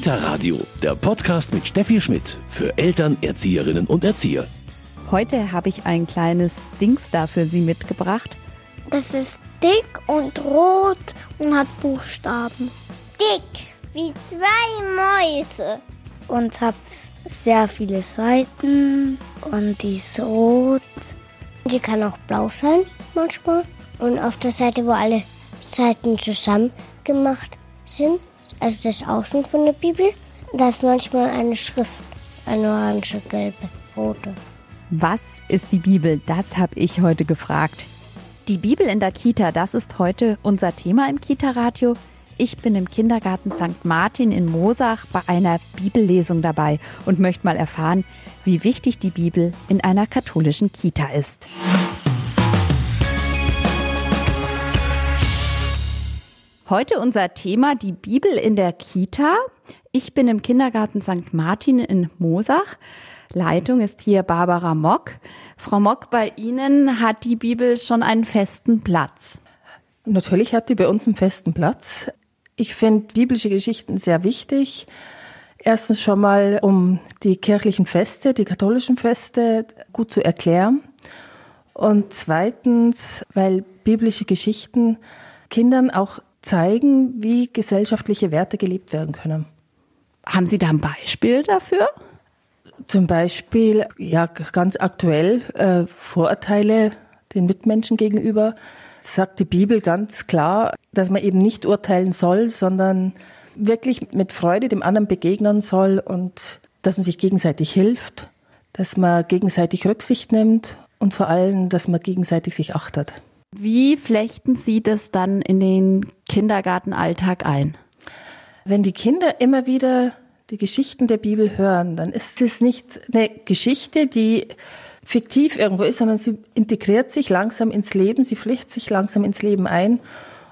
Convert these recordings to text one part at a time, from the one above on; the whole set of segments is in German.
Kita Radio, der Podcast mit Steffi Schmidt für Eltern, Erzieherinnen und Erzieher. Heute habe ich ein kleines Dings da für Sie mitgebracht. Das ist dick und rot und hat Buchstaben. Dick, wie zwei Mäuse. Und hat sehr viele Seiten und die ist rot. Die kann auch blau sein manchmal. Und auf der Seite, wo alle Seiten zusammen gemacht sind, also das Außen von der Bibel, da ist manchmal eine Schrift, eine orange, gelbe, rote. Was ist die Bibel? Das habe ich heute gefragt. Die Bibel in der Kita, das ist heute unser Thema im Kita-Radio. Ich bin im Kindergarten St. Martin in Mosach bei einer Bibellesung dabei und möchte mal erfahren, wie wichtig die Bibel in einer katholischen Kita ist. Heute unser Thema die Bibel in der Kita. Ich bin im Kindergarten St. Martin in Mosach. Leitung ist hier Barbara Mock. Frau Mock, bei Ihnen hat die Bibel schon einen festen Platz. Natürlich hat die bei uns einen festen Platz. Ich finde biblische Geschichten sehr wichtig. Erstens schon mal, um die kirchlichen Feste, die katholischen Feste gut zu erklären. Und zweitens, weil biblische Geschichten Kindern auch zeigen, wie gesellschaftliche Werte gelebt werden können. Haben Sie da ein Beispiel dafür? Zum Beispiel, ja, ganz aktuell, äh, Vorurteile den Mitmenschen gegenüber. Sagt die Bibel ganz klar, dass man eben nicht urteilen soll, sondern wirklich mit Freude dem anderen begegnen soll und dass man sich gegenseitig hilft, dass man gegenseitig Rücksicht nimmt und vor allem, dass man gegenseitig sich achtet. Wie flechten Sie das dann in den Kindergartenalltag ein? Wenn die Kinder immer wieder die Geschichten der Bibel hören, dann ist es nicht eine Geschichte, die fiktiv irgendwo ist, sondern sie integriert sich langsam ins Leben, sie pflicht sich langsam ins Leben ein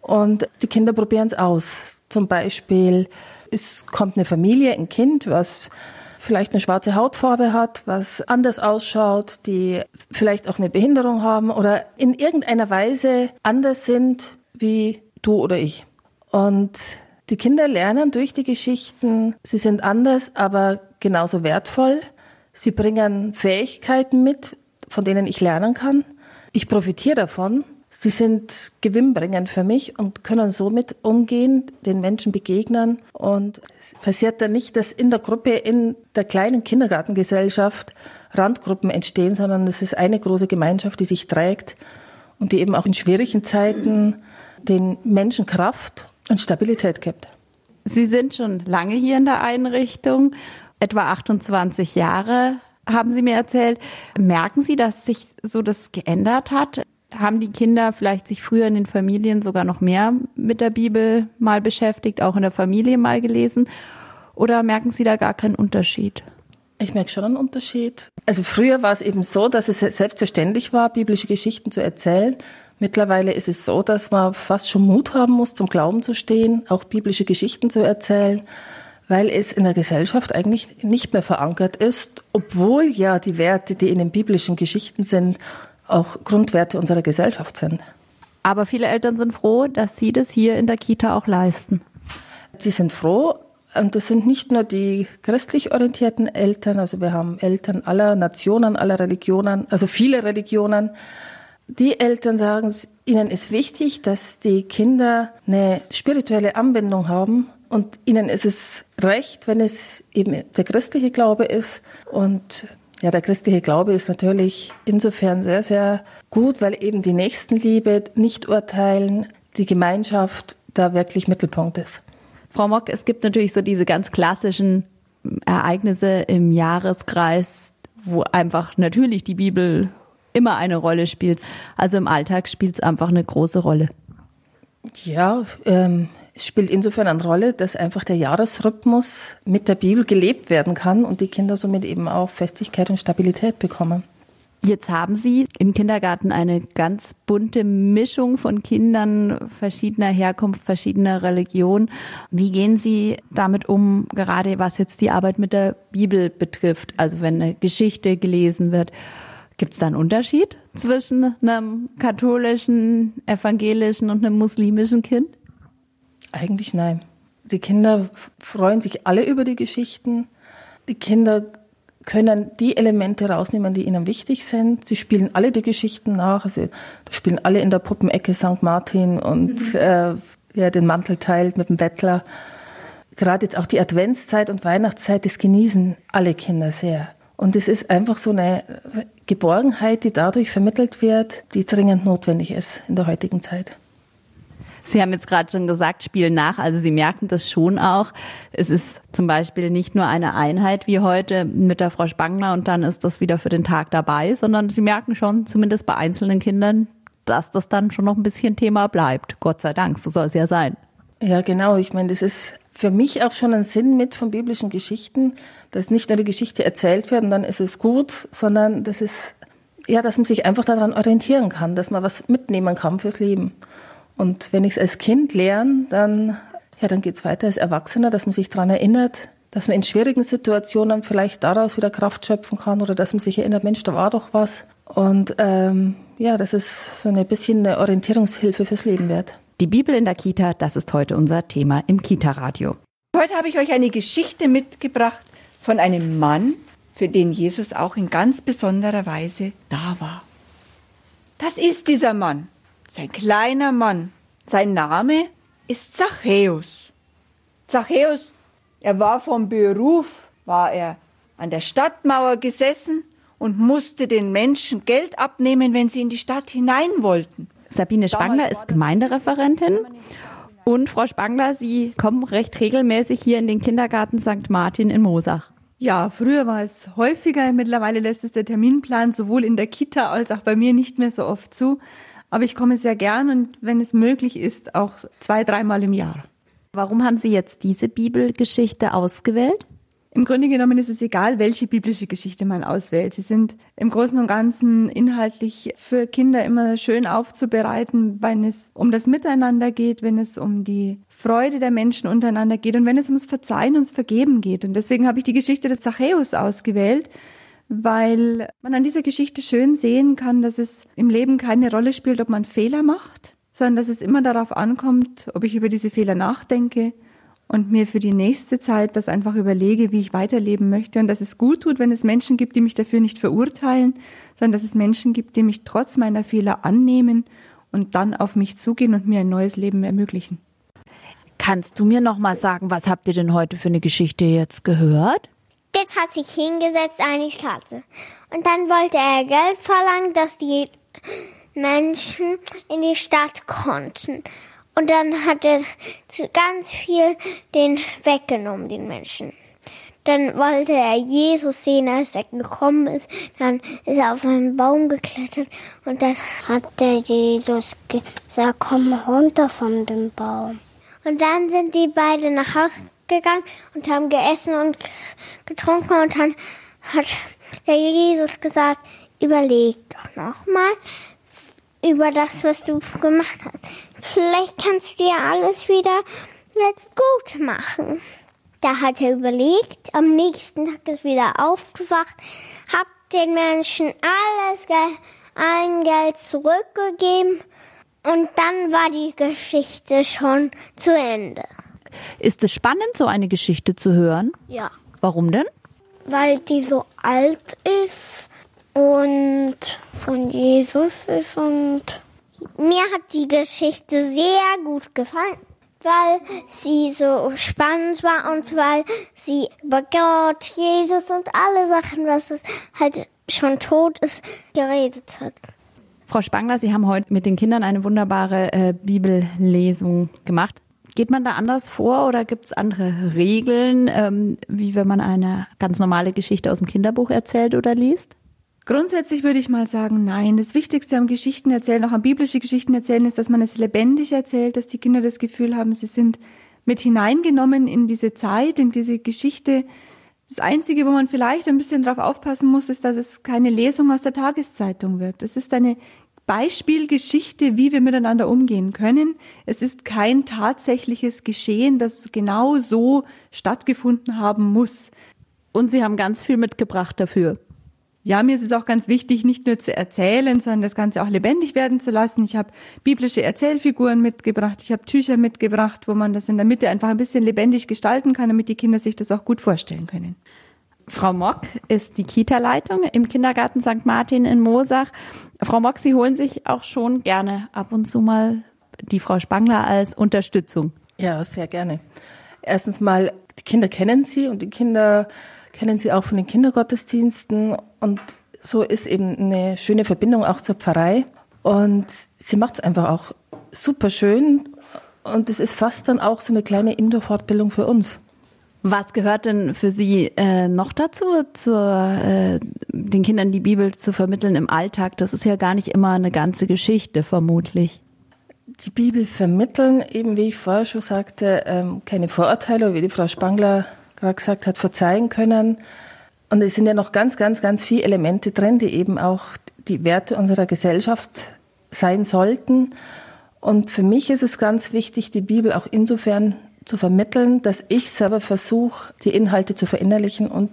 und die Kinder probieren es aus. Zum Beispiel, es kommt eine Familie, ein Kind, was vielleicht eine schwarze Hautfarbe hat, was anders ausschaut, die vielleicht auch eine Behinderung haben oder in irgendeiner Weise anders sind wie du oder ich. Und die Kinder lernen durch die Geschichten, sie sind anders, aber genauso wertvoll. Sie bringen Fähigkeiten mit, von denen ich lernen kann. Ich profitiere davon Sie sind gewinnbringend für mich und können somit umgehen, den Menschen begegnen. Und es passiert dann nicht, dass in der Gruppe, in der kleinen Kindergartengesellschaft Randgruppen entstehen, sondern es ist eine große Gemeinschaft, die sich trägt und die eben auch in schwierigen Zeiten den Menschen Kraft und Stabilität gibt. Sie sind schon lange hier in der Einrichtung, etwa 28 Jahre haben Sie mir erzählt. Merken Sie, dass sich so das geändert hat? Haben die Kinder vielleicht sich früher in den Familien sogar noch mehr mit der Bibel mal beschäftigt, auch in der Familie mal gelesen? Oder merken Sie da gar keinen Unterschied? Ich merke schon einen Unterschied. Also früher war es eben so, dass es selbstverständlich war, biblische Geschichten zu erzählen. Mittlerweile ist es so, dass man fast schon Mut haben muss, zum Glauben zu stehen, auch biblische Geschichten zu erzählen, weil es in der Gesellschaft eigentlich nicht mehr verankert ist, obwohl ja die Werte, die in den biblischen Geschichten sind, auch Grundwerte unserer Gesellschaft sind. Aber viele Eltern sind froh, dass sie das hier in der Kita auch leisten. Sie sind froh, und das sind nicht nur die christlich orientierten Eltern, also wir haben Eltern aller Nationen, aller Religionen, also viele Religionen. Die Eltern sagen, ihnen ist wichtig, dass die Kinder eine spirituelle Anbindung haben und ihnen ist es recht, wenn es eben der christliche Glaube ist und ja, der christliche Glaube ist natürlich insofern sehr, sehr gut, weil eben die Nächstenliebe, nicht urteilen, die Gemeinschaft da wirklich Mittelpunkt ist. Frau Mock, es gibt natürlich so diese ganz klassischen Ereignisse im Jahreskreis, wo einfach natürlich die Bibel immer eine Rolle spielt. Also im Alltag spielt es einfach eine große Rolle. Ja, ähm, es spielt insofern eine Rolle, dass einfach der Jahresrhythmus mit der Bibel gelebt werden kann und die Kinder somit eben auch Festigkeit und Stabilität bekommen. Jetzt haben Sie im Kindergarten eine ganz bunte Mischung von Kindern verschiedener Herkunft, verschiedener Religion. Wie gehen Sie damit um, gerade was jetzt die Arbeit mit der Bibel betrifft? Also wenn eine Geschichte gelesen wird, gibt es da einen Unterschied zwischen einem katholischen, evangelischen und einem muslimischen Kind? Eigentlich nein. Die Kinder freuen sich alle über die Geschichten. Die Kinder können die Elemente rausnehmen, die ihnen wichtig sind. Sie spielen alle die Geschichten nach. Also da spielen alle in der Puppenecke St. Martin und mhm. äh, wer den Mantel teilt mit dem Bettler. Gerade jetzt auch die Adventszeit und Weihnachtszeit, das genießen alle Kinder sehr. Und es ist einfach so eine Geborgenheit, die dadurch vermittelt wird, die dringend notwendig ist in der heutigen Zeit. Sie haben jetzt gerade schon gesagt, spielen nach. Also Sie merken das schon auch. Es ist zum Beispiel nicht nur eine Einheit wie heute mit der Frau Spangler und dann ist das wieder für den Tag dabei, sondern Sie merken schon, zumindest bei einzelnen Kindern, dass das dann schon noch ein bisschen Thema bleibt. Gott sei Dank, so soll es ja sein. Ja, genau. Ich meine, das ist für mich auch schon ein Sinn mit von biblischen Geschichten, dass nicht nur die Geschichte erzählt wird und dann ist es gut, sondern das ist ja, dass man sich einfach daran orientieren kann, dass man was mitnehmen kann fürs Leben. Und wenn ich es als Kind lerne, dann, ja, dann geht es weiter als Erwachsener, dass man sich daran erinnert, dass man in schwierigen Situationen vielleicht daraus wieder Kraft schöpfen kann oder dass man sich erinnert, Mensch, da war doch was. Und ähm, ja, dass es so ein bisschen eine Orientierungshilfe fürs Leben wird. Die Bibel in der Kita, das ist heute unser Thema im Kita-Radio. Heute habe ich euch eine Geschichte mitgebracht von einem Mann, für den Jesus auch in ganz besonderer Weise da war. Das ist dieser Mann sein kleiner Mann. Sein Name ist Zachäus. Zachäus, er war vom Beruf, war er an der Stadtmauer gesessen und musste den Menschen Geld abnehmen, wenn sie in die Stadt hinein wollten. Sabine Spangler ist Gemeindereferentin. Und Frau Spangler, Sie kommen recht regelmäßig hier in den Kindergarten St. Martin in Mosach. Ja, früher war es häufiger. Mittlerweile lässt es der Terminplan sowohl in der Kita als auch bei mir nicht mehr so oft zu. Aber ich komme sehr gern und wenn es möglich ist, auch zwei, dreimal im Jahr. Warum haben Sie jetzt diese Bibelgeschichte ausgewählt? Im Grunde genommen ist es egal, welche biblische Geschichte man auswählt. Sie sind im Großen und Ganzen inhaltlich für Kinder immer schön aufzubereiten, wenn es um das Miteinander geht, wenn es um die Freude der Menschen untereinander geht und wenn es ums Verzeihen und Vergeben geht. Und deswegen habe ich die Geschichte des Zachäus ausgewählt, weil man an dieser Geschichte schön sehen kann, dass es im Leben keine Rolle spielt, ob man Fehler macht, sondern dass es immer darauf ankommt, ob ich über diese Fehler nachdenke und mir für die nächste Zeit das einfach überlege, wie ich weiterleben möchte und dass es gut tut, wenn es Menschen gibt, die mich dafür nicht verurteilen, sondern dass es Menschen gibt, die mich trotz meiner Fehler annehmen und dann auf mich zugehen und mir ein neues Leben ermöglichen. Kannst du mir noch mal sagen, was habt ihr denn heute für eine Geschichte jetzt gehört? Jetzt hat sich hingesetzt eine Straße. Und dann wollte er Geld verlangen, dass die Menschen in die Stadt konnten. Und dann hat er ganz viel den weggenommen, den Menschen. Dann wollte er Jesus sehen, als er gekommen ist. Dann ist er auf einen Baum geklettert und dann hat der Jesus gesagt, komm runter von dem Baum. Und dann sind die beiden nach Hause gegangen und haben gegessen und getrunken und dann hat der Jesus gesagt, überleg doch nochmal über das, was du gemacht hast. Vielleicht kannst du dir alles wieder jetzt gut machen. Da hat er überlegt, am nächsten Tag ist wieder aufgewacht, hat den Menschen alles allen Geld zurückgegeben und dann war die Geschichte schon zu Ende. Ist es spannend, so eine Geschichte zu hören? Ja. Warum denn? Weil die so alt ist und von Jesus ist und mir hat die Geschichte sehr gut gefallen, weil sie so spannend war und weil sie über Gott, Jesus und alle Sachen, was es halt schon tot ist, geredet hat. Frau Spangler, Sie haben heute mit den Kindern eine wunderbare äh, Bibellesung gemacht. Geht man da anders vor oder gibt es andere Regeln, ähm, wie wenn man eine ganz normale Geschichte aus dem Kinderbuch erzählt oder liest? Grundsätzlich würde ich mal sagen, nein. Das Wichtigste am Geschichten erzählen, auch am biblische Geschichten erzählen, ist, dass man es lebendig erzählt, dass die Kinder das Gefühl haben, sie sind mit hineingenommen in diese Zeit, in diese Geschichte. Das Einzige, wo man vielleicht ein bisschen drauf aufpassen muss, ist, dass es keine Lesung aus der Tageszeitung wird. Das ist eine Beispielgeschichte, wie wir miteinander umgehen können. Es ist kein tatsächliches Geschehen, das genau so stattgefunden haben muss. Und Sie haben ganz viel mitgebracht dafür. Ja, mir ist es auch ganz wichtig, nicht nur zu erzählen, sondern das Ganze auch lebendig werden zu lassen. Ich habe biblische Erzählfiguren mitgebracht, ich habe Tücher mitgebracht, wo man das in der Mitte einfach ein bisschen lebendig gestalten kann, damit die Kinder sich das auch gut vorstellen können. Frau Mock ist die Kita-Leitung im Kindergarten St. Martin in Moosach. Frau Mock, Sie holen sich auch schon gerne ab und zu mal die Frau Spangler als Unterstützung. Ja, sehr gerne. Erstens mal, die Kinder kennen sie und die Kinder kennen sie auch von den Kindergottesdiensten und so ist eben eine schöne Verbindung auch zur Pfarrei und sie macht es einfach auch super schön und es ist fast dann auch so eine kleine Indoor-Fortbildung für uns. Was gehört denn für Sie äh, noch dazu, zur, äh, den Kindern die Bibel zu vermitteln im Alltag? Das ist ja gar nicht immer eine ganze Geschichte, vermutlich. Die Bibel vermitteln, eben wie ich vorher schon sagte, ähm, keine Vorurteile, wie die Frau Spangler gerade gesagt hat, verzeihen können. Und es sind ja noch ganz, ganz, ganz viele Elemente drin, die eben auch die Werte unserer Gesellschaft sein sollten. Und für mich ist es ganz wichtig, die Bibel auch insofern zu vermitteln, dass ich selber versuche, die Inhalte zu verinnerlichen und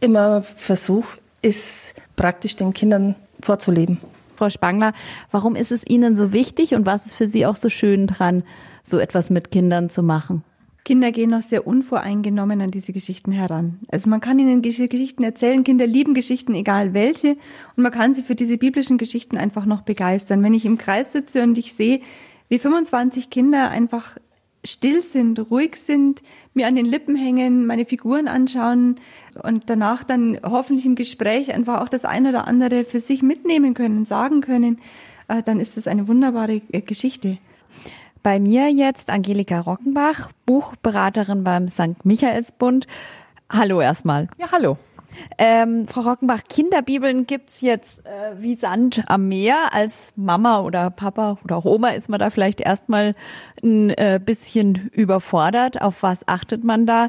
immer versuche, es praktisch den Kindern vorzuleben. Frau Spangler, warum ist es Ihnen so wichtig und was ist für Sie auch so schön dran, so etwas mit Kindern zu machen? Kinder gehen noch sehr unvoreingenommen an diese Geschichten heran. Also man kann ihnen diese Geschichten erzählen, Kinder lieben Geschichten, egal welche, und man kann sie für diese biblischen Geschichten einfach noch begeistern. Wenn ich im Kreis sitze und ich sehe, wie 25 Kinder einfach still sind, ruhig sind, mir an den Lippen hängen, meine Figuren anschauen und danach dann hoffentlich im Gespräch einfach auch das eine oder andere für sich mitnehmen können, sagen können, äh, dann ist das eine wunderbare äh, Geschichte. Bei mir jetzt Angelika Rockenbach, Buchberaterin beim St. Michaelsbund. Hallo erstmal. Ja, hallo. Ähm, Frau Rockenbach, Kinderbibeln gibt's jetzt äh, wie Sand am Meer. Als Mama oder Papa oder auch Oma ist man da vielleicht erstmal ein äh, bisschen überfordert. Auf was achtet man da?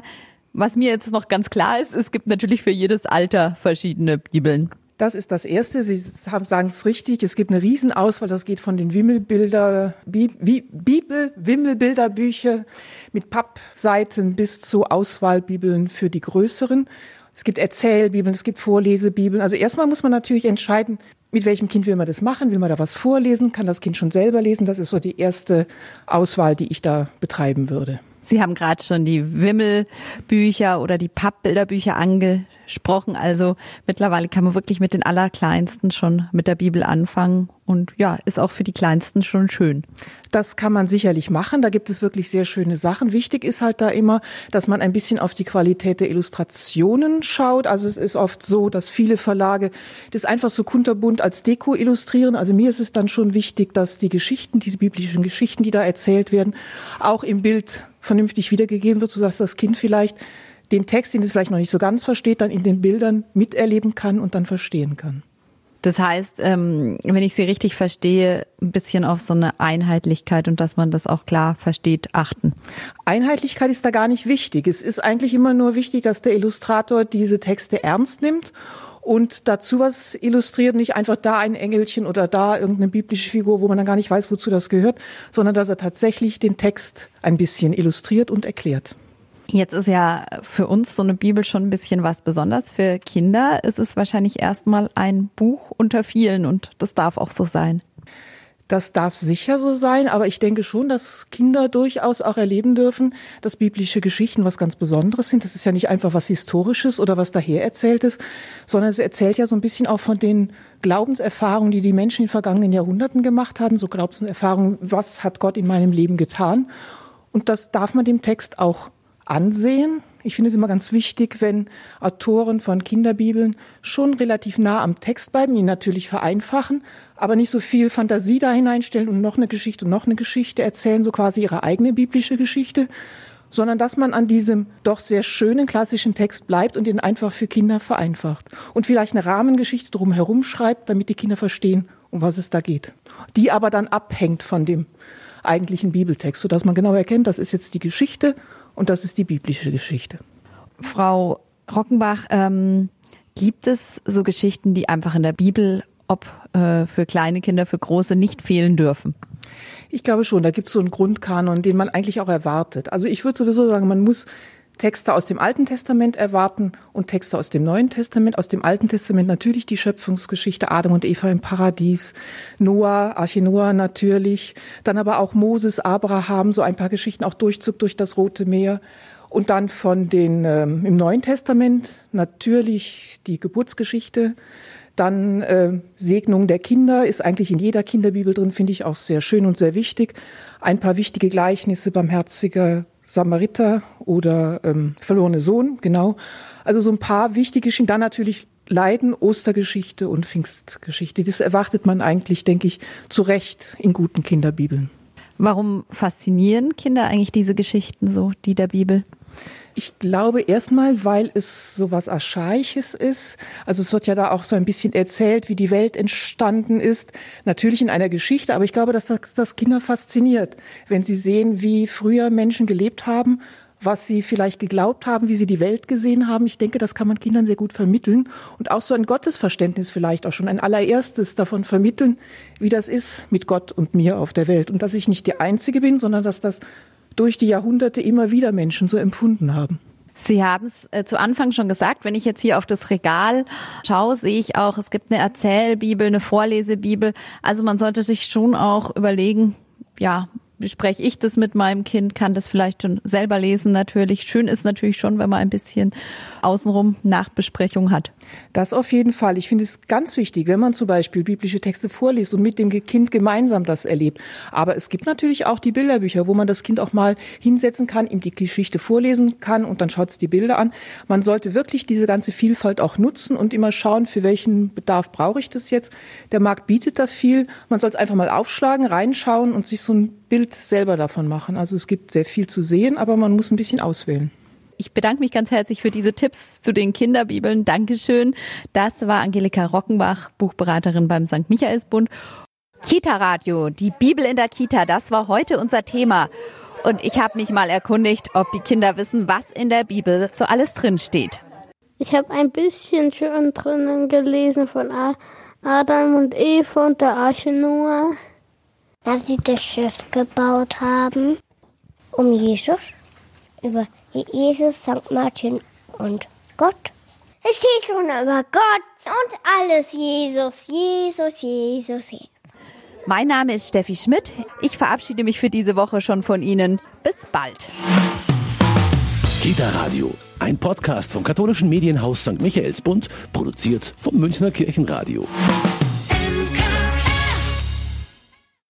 Was mir jetzt noch ganz klar ist, es gibt natürlich für jedes Alter verschiedene Bibeln. Das ist das Erste. Sie sagen es richtig. Es gibt eine Riesenauswahl. Das geht von den Wimmelbilder, Bibel, Wimmelbilderbücher mit Pappseiten bis zu Auswahlbibeln für die größeren. Es gibt Erzählbibeln, es gibt Vorlesebibeln. Also erstmal muss man natürlich entscheiden, mit welchem Kind will man das machen? Will man da was vorlesen? Kann das Kind schon selber lesen? Das ist so die erste Auswahl, die ich da betreiben würde. Sie haben gerade schon die Wimmelbücher oder die Pappbilderbücher angesprochen. Also mittlerweile kann man wirklich mit den Allerkleinsten schon mit der Bibel anfangen. Und ja, ist auch für die Kleinsten schon schön. Das kann man sicherlich machen. Da gibt es wirklich sehr schöne Sachen. Wichtig ist halt da immer, dass man ein bisschen auf die Qualität der Illustrationen schaut. Also es ist oft so, dass viele Verlage das einfach so kunterbunt als Deko illustrieren. Also mir ist es dann schon wichtig, dass die Geschichten, diese biblischen Geschichten, die da erzählt werden, auch im Bild vernünftig wiedergegeben wird, sodass das Kind vielleicht den Text, den es vielleicht noch nicht so ganz versteht, dann in den Bildern miterleben kann und dann verstehen kann. Das heißt, ähm, wenn ich Sie richtig verstehe, ein bisschen auf so eine Einheitlichkeit und dass man das auch klar versteht, achten. Einheitlichkeit ist da gar nicht wichtig. Es ist eigentlich immer nur wichtig, dass der Illustrator diese Texte ernst nimmt und dazu was illustriert, nicht einfach da ein Engelchen oder da irgendeine biblische Figur, wo man dann gar nicht weiß, wozu das gehört, sondern dass er tatsächlich den Text ein bisschen illustriert und erklärt. Jetzt ist ja für uns so eine Bibel schon ein bisschen was Besonderes. Für Kinder ist es wahrscheinlich erstmal ein Buch unter vielen und das darf auch so sein. Das darf sicher so sein, aber ich denke schon, dass Kinder durchaus auch erleben dürfen, dass biblische Geschichten was ganz Besonderes sind. Das ist ja nicht einfach was Historisches oder was daher erzähltes, sondern es erzählt ja so ein bisschen auch von den Glaubenserfahrungen, die die Menschen in den vergangenen Jahrhunderten gemacht haben. So Glaubenserfahrungen, was hat Gott in meinem Leben getan? Und das darf man dem Text auch ansehen. Ich finde es immer ganz wichtig, wenn Autoren von Kinderbibeln schon relativ nah am Text bleiben, ihn natürlich vereinfachen, aber nicht so viel Fantasie da hineinstellen und noch eine Geschichte und noch eine Geschichte erzählen, so quasi ihre eigene biblische Geschichte, sondern dass man an diesem doch sehr schönen klassischen Text bleibt und ihn einfach für Kinder vereinfacht und vielleicht eine Rahmengeschichte drumherum schreibt, damit die Kinder verstehen, um was es da geht. Die aber dann abhängt von dem eigentlichen Bibeltext, sodass man genau erkennt, das ist jetzt die Geschichte und das ist die biblische Geschichte. Frau Rockenbach, ähm, gibt es so Geschichten, die einfach in der Bibel, ob äh, für kleine Kinder, für große, nicht fehlen dürfen? Ich glaube schon, da gibt es so einen Grundkanon, den man eigentlich auch erwartet. Also ich würde sowieso sagen, man muss Texte aus dem Alten Testament erwarten und Texte aus dem Neuen Testament. Aus dem Alten Testament natürlich die Schöpfungsgeschichte Adam und Eva im Paradies, Noah, Arche Noah natürlich, dann aber auch Moses, Abraham, so ein paar Geschichten, auch Durchzug durch das Rote Meer. Und dann von den ähm, im Neuen Testament natürlich die Geburtsgeschichte, dann äh, Segnung der Kinder ist eigentlich in jeder Kinderbibel drin, finde ich auch sehr schön und sehr wichtig. Ein paar wichtige Gleichnisse, barmherziger Samariter oder ähm, verlorene Sohn, genau. Also so ein paar wichtige Geschichten. Dann natürlich Leiden, Ostergeschichte und Pfingstgeschichte. Das erwartet man eigentlich, denke ich, zu Recht in guten Kinderbibeln. Warum faszinieren Kinder eigentlich diese Geschichten so, die der Bibel? Ich glaube erstmal, weil es so was Archaisches ist. Also es wird ja da auch so ein bisschen erzählt, wie die Welt entstanden ist. Natürlich in einer Geschichte, aber ich glaube, dass das, das Kinder fasziniert, wenn sie sehen, wie früher Menschen gelebt haben, was sie vielleicht geglaubt haben, wie sie die Welt gesehen haben. Ich denke, das kann man Kindern sehr gut vermitteln und auch so ein Gottesverständnis vielleicht auch schon ein allererstes davon vermitteln, wie das ist mit Gott und mir auf der Welt und dass ich nicht die Einzige bin, sondern dass das durch die Jahrhunderte immer wieder Menschen so empfunden haben. Sie haben es äh, zu Anfang schon gesagt, wenn ich jetzt hier auf das Regal schaue, sehe ich auch, es gibt eine Erzählbibel, eine Vorlesebibel. Also man sollte sich schon auch überlegen, ja, bespreche ich das mit meinem Kind, kann das vielleicht schon selber lesen natürlich. Schön ist natürlich schon, wenn man ein bisschen außenrum Nachbesprechung hat. Das auf jeden Fall. Ich finde es ganz wichtig, wenn man zum Beispiel biblische Texte vorliest und mit dem Kind gemeinsam das erlebt. Aber es gibt natürlich auch die Bilderbücher, wo man das Kind auch mal hinsetzen kann, ihm die Geschichte vorlesen kann und dann schaut es die Bilder an. Man sollte wirklich diese ganze Vielfalt auch nutzen und immer schauen, für welchen Bedarf brauche ich das jetzt. Der Markt bietet da viel. Man soll es einfach mal aufschlagen, reinschauen und sich so ein Bild selber davon machen. Also es gibt sehr viel zu sehen, aber man muss ein bisschen auswählen. Ich bedanke mich ganz herzlich für diese Tipps zu den Kinderbibeln. Dankeschön. Das war Angelika Rockenbach, Buchberaterin beim St. Michaelsbund. Kita Radio, die Bibel in der Kita, das war heute unser Thema. Und ich habe mich mal erkundigt, ob die Kinder wissen, was in der Bibel so alles drin steht. Ich habe ein bisschen schon drinnen gelesen von Adam und Eva und der Arche Noah. Dass sie das Schiff gebaut haben, um Jesus über Jesus, St. Martin und Gott. Es steht schon über Gott und alles Jesus, Jesus, Jesus, Jesus. Mein Name ist Steffi Schmidt. Ich verabschiede mich für diese Woche schon von Ihnen. Bis bald. Kita Radio, ein Podcast vom katholischen Medienhaus St. Michaelsbund, produziert vom Münchner Kirchenradio.